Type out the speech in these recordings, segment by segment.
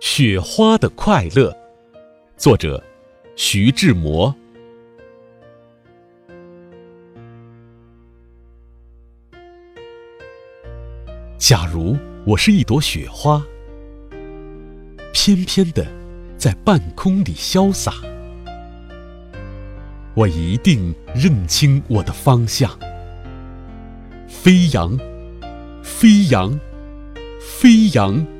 雪花的快乐，作者徐志摩。假如我是一朵雪花，翩翩的在半空里潇洒，我一定认清我的方向，飞扬，飞扬，飞扬。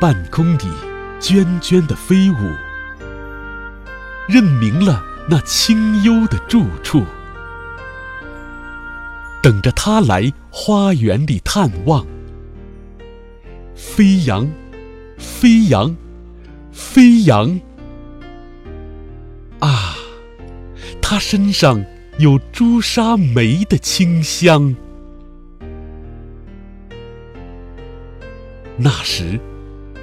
半空里涓涓的飞舞，认明了那清幽的住处，等着他来花园里探望。飞扬，飞扬，飞扬！啊，他身上有朱砂梅的清香。那时。